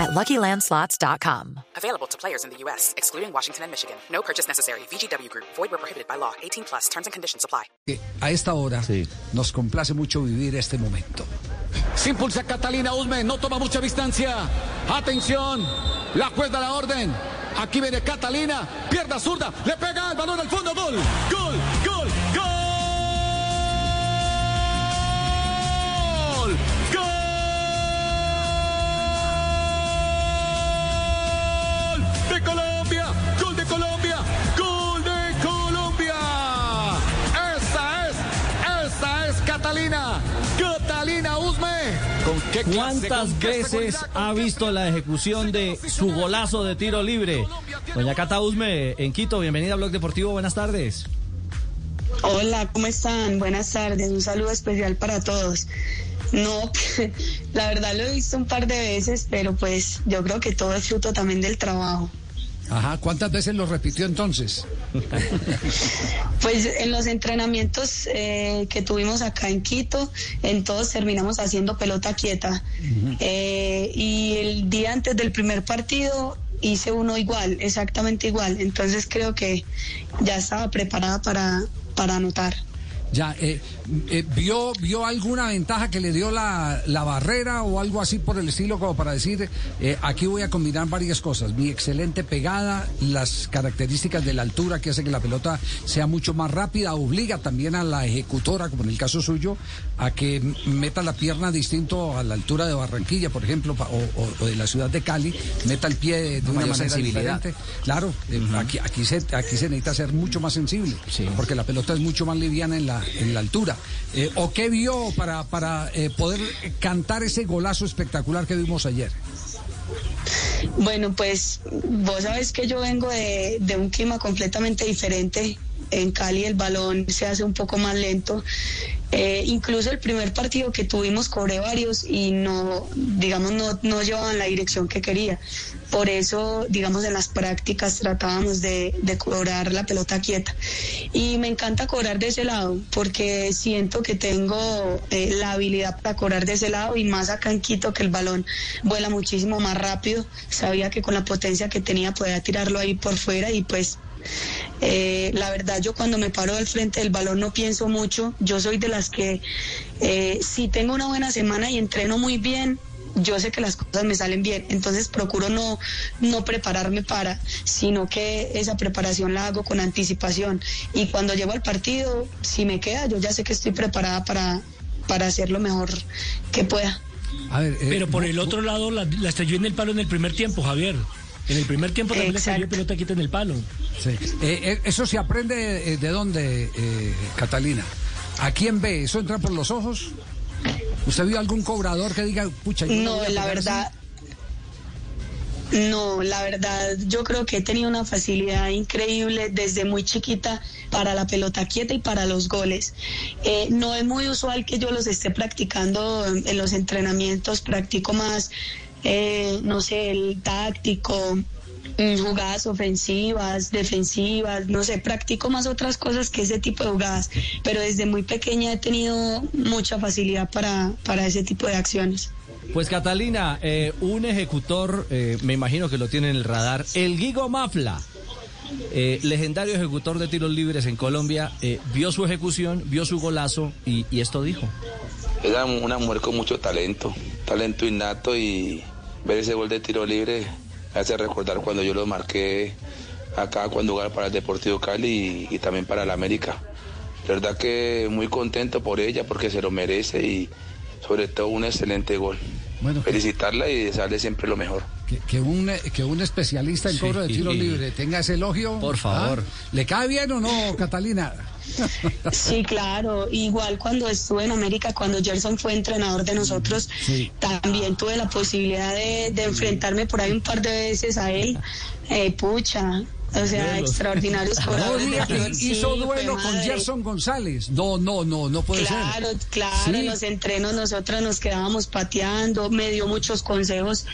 at LuckyLandSlots.com. Available to players in the U.S., excluding Washington and Michigan. No purchase necessary. VGW Group. Void where prohibited by law. 18 plus. Terms and conditions apply. A esta hora nos complace mucho vivir este momento. Se impulsa Catalina Usme, no toma mucha distancia. Atención, la juez da la orden. Aquí viene Catalina, pierda zurda, le pega el balón al fondo, gol, gol, ¿Cuántas veces ha visto la ejecución de su golazo de tiro libre? Doña Cata Usme, en Quito, bienvenida a Blog Deportivo, buenas tardes. Hola, ¿cómo están? Buenas tardes, un saludo especial para todos. No, la verdad lo he visto un par de veces, pero pues yo creo que todo es fruto también del trabajo. Ajá, ¿cuántas veces lo repitió entonces? Pues en los entrenamientos eh, que tuvimos acá en Quito, en todos terminamos haciendo pelota quieta. Eh, y el día antes del primer partido hice uno igual, exactamente igual. Entonces creo que ya estaba preparada para, para anotar. Ya, eh, eh, ¿vio, ¿vio alguna ventaja que le dio la, la barrera o algo así por el estilo como para decir, eh, aquí voy a combinar varias cosas, mi excelente pegada, las características de la altura que hace que la pelota sea mucho más rápida, obliga también a la ejecutora, como en el caso suyo, a que meta la pierna distinto a la altura de Barranquilla, por ejemplo, o, o- o de la ciudad de Cali, meta el pie de, una manera sensibilidad. diferente. Claro, eh, aquí, aquí, se, aquí se necesita ser mucho más sensible, Sí. porque la pelota es mucho más liviana en la, en la altura. Eh, ¿O qué vio para, para eh, poder cantar ese golazo espectacular que vimos ayer? Bueno, pues vos sabes que yo vengo de, de un clima completamente diferente. En Cali el balón se hace un poco más lento. Eh, incluso el primer partido que tuvimos cobré varios y no, digamos, no, no llevaban la dirección que quería. Por eso, digamos, en las prácticas tratábamos de, de cobrar la pelota quieta. Y me encanta cobrar de ese lado porque siento que tengo eh, la habilidad para cobrar de ese lado y más acá en Quito que el balón vuela muchísimo más rápido. Sabía que con la potencia que tenía podía tirarlo ahí por fuera y pues eh, la verdad, yo cuando me paro al frente del balón no pienso mucho. Yo soy de las que eh, si tengo una buena semana y entreno muy bien, yo sé que las cosas me salen bien. Entonces procuro no, no prepararme para, sino que esa preparación la hago con anticipación. Y cuando llego al partido, si me queda, yo ya sé que estoy preparada para, para hacer lo mejor que pueda. A ver, eh, Pero por el otro lado, la, la estrelló en el palo en el primer tiempo, Javier. En el primer tiempo también la estrelló Exacto. pelota quita en el palo. sí. Eh, eh, ¿Eso se aprende eh, de dónde, eh, Catalina? ¿A quién ve? ¿Eso entra por los ojos? ¿Usted vio algún cobrador que diga, pucha, yo No, a la verdad. así"? No, la verdad, yo creo que he tenido una facilidad increíble desde muy chiquita para la pelota quieta y para los goles. Eh, no es muy usual que yo los esté practicando en los entrenamientos, practico más, eh, no sé, el táctico, mm, jugadas ofensivas, defensivas, no sé, practico más otras cosas que ese tipo de jugadas, pero desde muy pequeña he tenido mucha facilidad para, para ese tipo de acciones. Pues Catalina, eh, un ejecutor, eh, me imagino que lo tiene en el radar, el Guigo Mafla, eh, legendario ejecutor de tiros libres en Colombia, eh, vio su ejecución, vio su golazo y, y esto dijo. Era una mujer con mucho talento, talento innato y ver ese gol de tiro libre me hace recordar cuando yo lo marqué acá cuando jugaba para el Deportivo Cali y, y también para el América. De verdad que muy contento por ella porque se lo merece y sobre todo un excelente gol. Bueno, que- Felicitarla y desearle siempre lo mejor. Que, que un, que un especialista en Sí. cobro de tiro libre tenga ese elogio. Por favor. ¿ah? ¿Le cae bien o no, Catalina? Sí, claro. Igual cuando estuve en América, cuando Gerson fue entrenador de nosotros, Sí. también tuve la posibilidad de, de enfrentarme por ahí un par de veces a él. Eh, pucha, O sea, extraordinarios No diga que hizo Sí, duelo con madre. Gerson González. No, no, no, no puede Claro, ser. claro, Sí. en los entrenos nosotros nos quedábamos pateando, me dio muchos consejos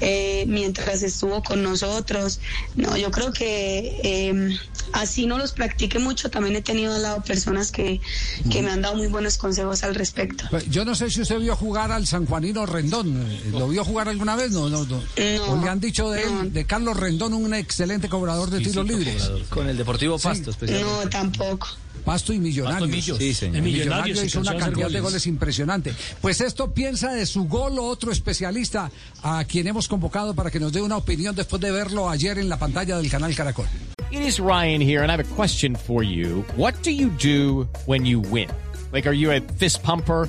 eh, mientras estuvo con nosotros. No, yo creo que eh, así no los practique mucho, también he tenido al lado personas que, que me han dado muy buenos consejos al respecto. Pues, Yo no sé si usted vio jugar al San Juanino Rendón. ¿Lo vio jugar alguna vez? No, no, no. No, ¿O le han dicho de no. él, de Carlos Rendón, un excelente cobrador de tiros libres? Con el Deportivo Pasto, especialmente. No, tampoco. Pasto y Millonarios. Pasto y Millos. Sí, El Millonarios Millonario hizo una de cantidad de goles. goles impresionante. Pues esto piensa de su gol o otro especialista a quien hemos convocado para que nos dé una opinión después de verlo ayer en la pantalla del canal Caracol. It is Ryan here, and I have a question for you. What do you do when you win? Like, are you a fist pumper?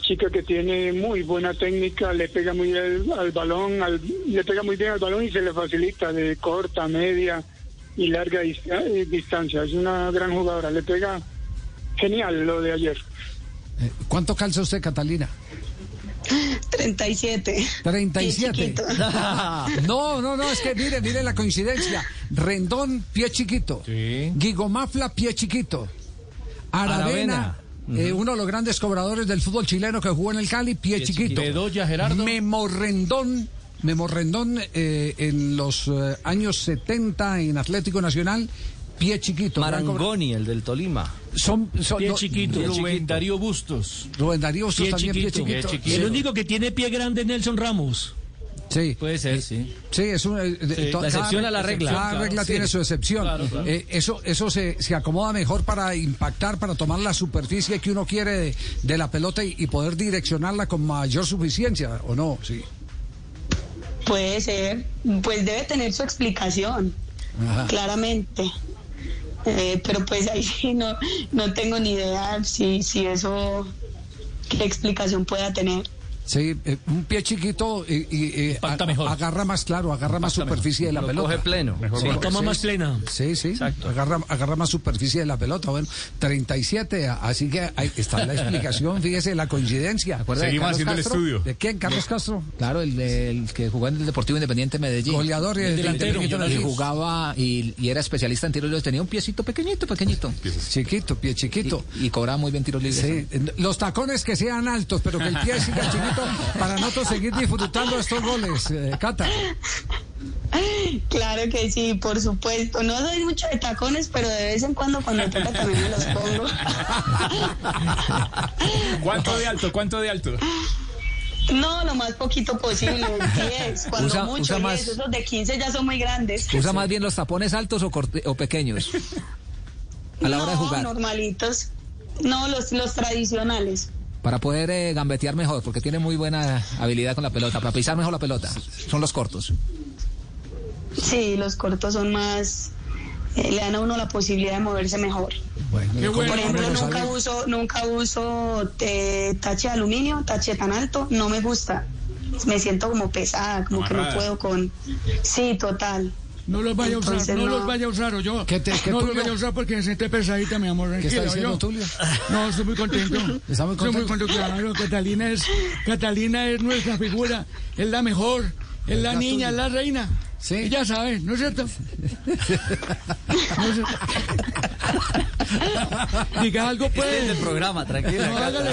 chica que tiene muy buena técnica, le pega muy bien al, al balón, al- le pega muy bien al balón y se le facilita de corta, media y larga eh, distancia. Es una gran jugadora, le pega genial lo de ayer. Eh, ¿Cuánto calza usted, Catalina? 37. 37. Pie chiquito. No, no, no, es que mire, mire la coincidencia. Rendón, pie chiquito. Guigomafla, pie chiquito. Aravena, Aravena. Eh, uno de los grandes cobradores del fútbol chileno que jugó en el Cali, pie, chiquito. Bedoya, Gerardo. Memo Rendón, Memo Rendón eh, en los eh, años 70 en Atlético Nacional, pie chiquito. Marangoni, el del Tolima. Son, son- Pie no, chiquito. Rubén Rubén Darío Bustos. Rubén Darío Bustos Pie también chiquito. pie chiquito. El único que tiene pie grande es Nelson Ramos. Sí. Puede ser, sí. Sí, es una, eh, Sí, to- la excepción cada- a la regla. Cada Claro, regla sí. tiene su excepción. Claro, claro. Eh, eso eso se, se acomoda mejor para impactar, para tomar la superficie que uno quiere de, de la pelota y, y poder direccionarla con mayor suficiencia, ¿o no? Sí. Puede ser, pues debe tener su explicación, Ajá. claramente. Eh, pero pues ahí sí no, no tengo ni idea si, si eso, qué explicación pueda tener. Sí, eh, un pie chiquito y, y, eh, mejor. agarra más claro, agarra más superficie de la Lo pelota. coge pleno. Sí, La toma sí. más plena. Sí, sí, agarra, agarra más superficie de la pelota. Bueno, 37, así que ahí está la explicación, fíjese la coincidencia. Seguimos haciendo el estudio. ¿De quién? ¿Carlos Castro? Claro, el, el que jugó en el Deportivo Independiente Medellín. Goleador y el delantero. delantero. Y jugaba y, y era especialista en tiros libres. Tenía un piecito pequeñito, pequeñito. Chiquito, pie chiquito. Y, y cobraba muy bien tiros libres. Sí, eh, los tacones que sean altos, pero que el pie siga chiquito para nosotros seguir disfrutando estos goles, eh, Cata. Claro que sí, por supuesto. No soy mucho de tacones, pero de vez en cuando cuando toca también me los pongo. ¿Cuánto de alto? ¿Cuánto de alto? No, lo más poquito posible, 10, cuando Usa- mucho, usa 10, más- esos de 15 ya son muy grandes. ¿Usa más bien los tapones altos o, corte- o pequeños? A la hora de No, jugar. normalitos. No, los, los tradicionales. Para poder eh, gambetear mejor, porque tiene muy buena habilidad con la pelota. Para pisar mejor la pelota. Son los cortos. Sí, los cortos son más... eh, le dan a uno la posibilidad de moverse mejor. Bueno, Por ejemplo, nunca uso, nunca uso eh, tache de aluminio, tache tan alto, no me gusta. Me siento como pesada, como que no puedo con... Sí, total. No los vaya a usar, Entonces, no, no. los vaya a usar, o yo. ¿Qué te- qué no los vaya a usar porque me siente pesadita, mi amor. ¿Qué está diciendo. Tulio? No, estoy muy contento. ¿Está muy Estoy muy contento? contento, claro. Catalina es, Catalina es nuestra figura, es la mejor, es la ¿Verdad, niña, es la reina. Sí. Y ya sabes, ¿no es cierto? No. Diga algo, Este es el pues. programa, tranquilo. No, hágale.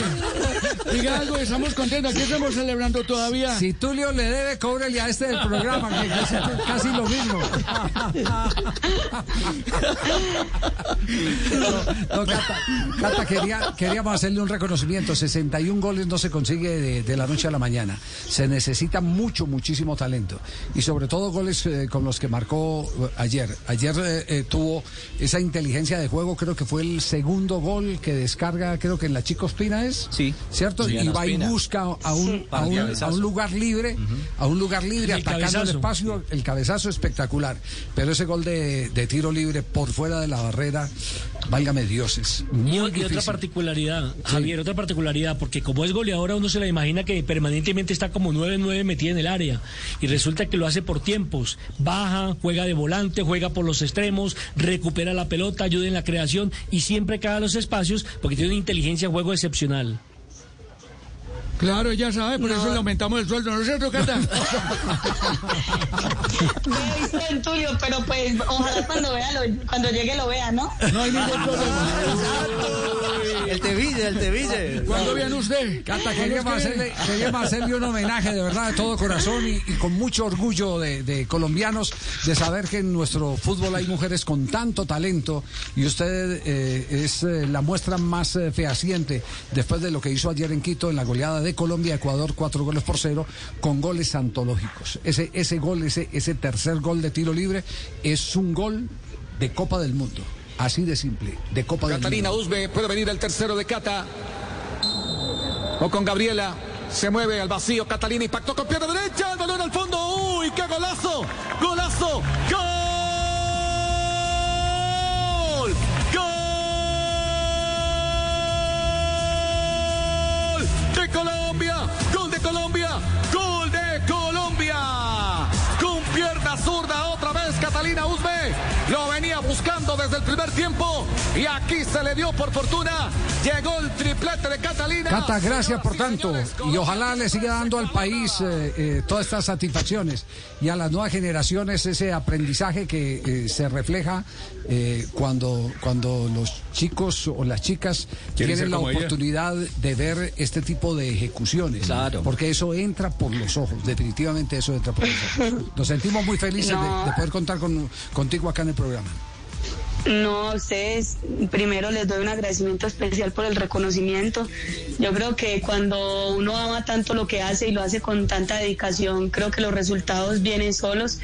Diga algo, estamos contentos. Aquí estamos celebrando todavía. Si Tulio le debe, cóbrele a este del programa, que casi, casi lo mismo. No, no, Cata, Cata, quería, queríamos hacerle un reconocimiento. 61 goles no se consigue de, de la noche a la mañana. Se necesita mucho, muchísimo talento. Y sobre todo goles goles eh, con los que marcó eh, ayer. Ayer eh, eh, tuvo esa inteligencia de juego, creo que fue el segundo gol que descarga, creo que en la Chica Ospina es. Sí. ¿Cierto? Sí, y va y busca a un, a un, Cabezazo. a un lugar libre, a un lugar libre, El atacando el espacio, el cabezazo espectacular. Pero ese gol de, de tiro libre por fuera de la barrera, válgame dioses. Muy Y, y otra particularidad, Javier, otra particularidad, porque como es goleadora uno se la imagina que permanentemente está como 9-9 metida en el área y resulta que lo hace por tiempos. Baja, juega de volante, juega por los extremos, recupera la pelota, ayuda en la creación y siempre cae a los espacios porque tiene una inteligencia de juego excepcional. Claro, ya sabe, por eso le aumentamos el sueldo, ¿no es cierto, Cata? Veo usted, Tulio, pero pues ojalá cuando vea lo- cuando llegue lo vea, ¿no? No hay ningún problema. El Teville, el Teville. ¿Cuándo viene usted? Cata, queríamos hacerle, queríamos hacerle un homenaje de verdad de todo corazón y, y con mucho orgullo de, de colombianos de saber que en nuestro fútbol hay mujeres con tanto talento y usted eh, es eh, la muestra más eh, fehaciente después de lo que hizo ayer en Quito en la goleada de Colombia Ecuador cuatro goles por cero con goles antológicos. Ese ese gol ese ese tercer gol de tiro libre es un gol de Copa del Mundo. Así de simple, de Copa Catalina del Mundo. Usbe, puede venir el tercero de Cata. O con Gabriela. Se mueve al vacío. Catalina impactó con pierna derecha. El balón al fondo. ¡Uy, qué golazo! ¡Golazo! ¡Gol! Buscando desde el primer tiempo. Y aquí se le dio por fortuna. Llegó el triplete de Catalina. Cata, gracias por tanto. Y ojalá le siga dando al país eh, eh, todas estas satisfacciones y a las nuevas generaciones ese aprendizaje que eh, se refleja eh, cuando, cuando los chicos o las chicas tienen la como ella. oportunidad de ver este tipo de ejecuciones. Claro. Porque eso entra por los ojos, definitivamente eso entra por los ojos. Nos sentimos muy felices de- No. de, poder contar con, contigo acá en el programa. No, a ustedes primero les doy un agradecimiento especial por el reconocimiento. Yo creo que cuando uno ama tanto lo que hace y lo hace con tanta dedicación, creo que los resultados vienen solos.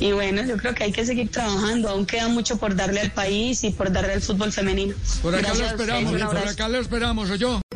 Y bueno, yo creo que hay que seguir trabajando. Aún queda mucho por darle al país y por darle al fútbol femenino. Por acá lo Gracias esperamos. Por acá lo esperamos, ¿o yo?